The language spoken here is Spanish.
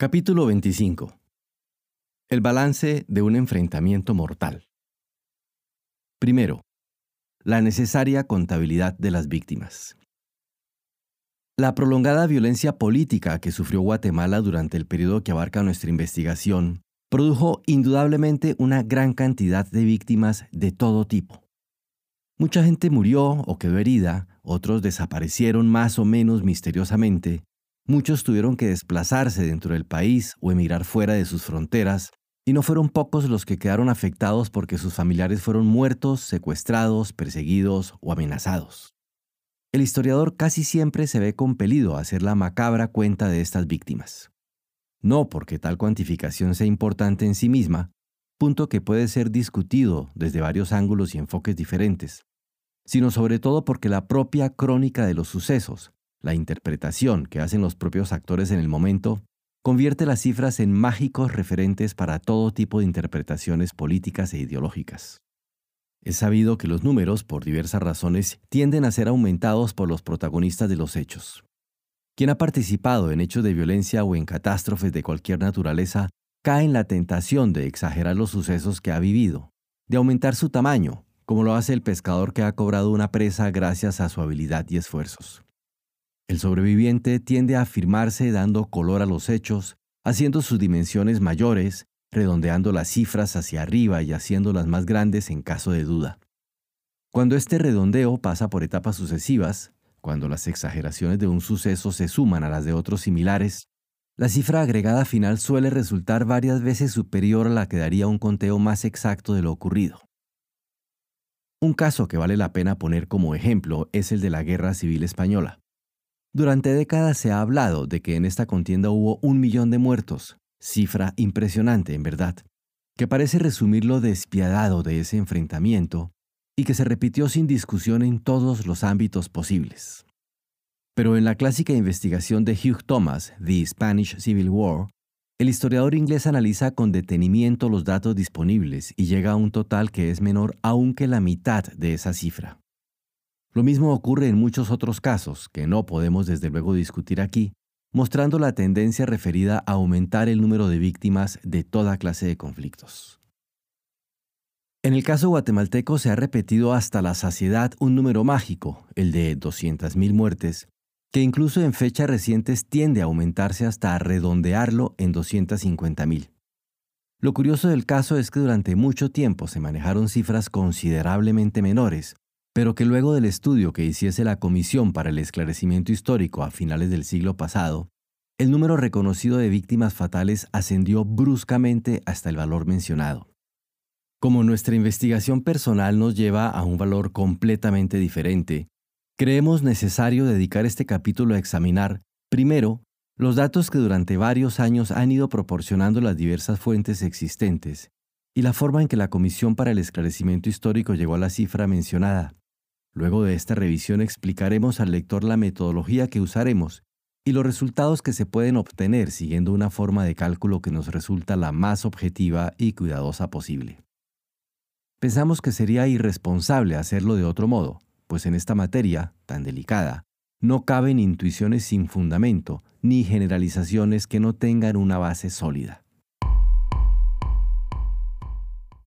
Capítulo 25. El balance de un enfrentamiento mortal. Primero, la necesaria contabilidad de las víctimas. La prolongada violencia política que sufrió Guatemala durante el periodo que abarca nuestra investigación produjo indudablemente una gran cantidad de víctimas de todo tipo. Mucha gente murió o quedó herida, otros desaparecieron más o menos misteriosamente, Muchos tuvieron que desplazarse dentro del país o emigrar fuera de sus fronteras, y no fueron pocos los que quedaron afectados porque sus familiares fueron muertos, secuestrados, perseguidos o amenazados. El historiador casi siempre se ve compelido a hacer la macabra cuenta de estas víctimas. No porque tal cuantificación sea importante en sí misma, punto que puede ser discutido desde varios ángulos y enfoques diferentes, sino sobre todo porque la propia crónica de los sucesos, la interpretación que hacen los propios actores en el momento convierte las cifras en mágicos referentes para todo tipo de interpretaciones políticas e ideológicas. Es sabido que los números, por diversas razones, tienden a ser aumentados por los protagonistas de los hechos. Quien ha participado en hechos de violencia o en catástrofes de cualquier naturaleza cae en la tentación de exagerar los sucesos que ha vivido, de aumentar su tamaño, como lo hace el pescador que ha cobrado una presa gracias a su habilidad y esfuerzos. El sobreviviente tiende a afirmarse dando color a los hechos, haciendo sus dimensiones mayores, redondeando las cifras hacia arriba y haciéndolas más grandes en caso de duda. Cuando este redondeo pasa por etapas sucesivas, cuando las exageraciones de un suceso se suman a las de otros similares, la cifra agregada final suele resultar varias veces superior a la que daría un conteo más exacto de lo ocurrido. Un caso que vale la pena poner como ejemplo es el de la Guerra Civil Española. Durante décadas se ha hablado de que en esta contienda hubo un millón de muertos, cifra impresionante en verdad, que parece resumir lo despiadado de ese enfrentamiento y que se repitió sin discusión en todos los ámbitos posibles. Pero en la clásica investigación de Hugh Thomas, The Spanish Civil War, el historiador inglés analiza con detenimiento los datos disponibles y llega a un total que es menor aún que la mitad de esa cifra. Lo mismo ocurre en muchos otros casos, que no podemos desde luego discutir aquí, mostrando la tendencia referida a aumentar el número de víctimas de toda clase de conflictos. En el caso guatemalteco se ha repetido hasta la saciedad un número mágico, el de 200.000 muertes, que incluso en fechas recientes tiende a aumentarse hasta redondearlo en 250.000. Lo curioso del caso es que durante mucho tiempo se manejaron cifras considerablemente menores, pero que luego del estudio que hiciese la Comisión para el Esclarecimiento Histórico a finales del siglo pasado, el número reconocido de víctimas fatales ascendió bruscamente hasta el valor mencionado. Como nuestra investigación personal nos lleva a un valor completamente diferente, creemos necesario dedicar este capítulo a examinar, primero, los datos que durante varios años han ido proporcionando las diversas fuentes existentes y la forma en que la Comisión para el Esclarecimiento Histórico llegó a la cifra mencionada, Luego de esta revisión explicaremos al lector la metodología que usaremos y los resultados que se pueden obtener siguiendo una forma de cálculo que nos resulta la más objetiva y cuidadosa posible. Pensamos que sería irresponsable hacerlo de otro modo, pues en esta materia, tan delicada, no caben intuiciones sin fundamento ni generalizaciones que no tengan una base sólida.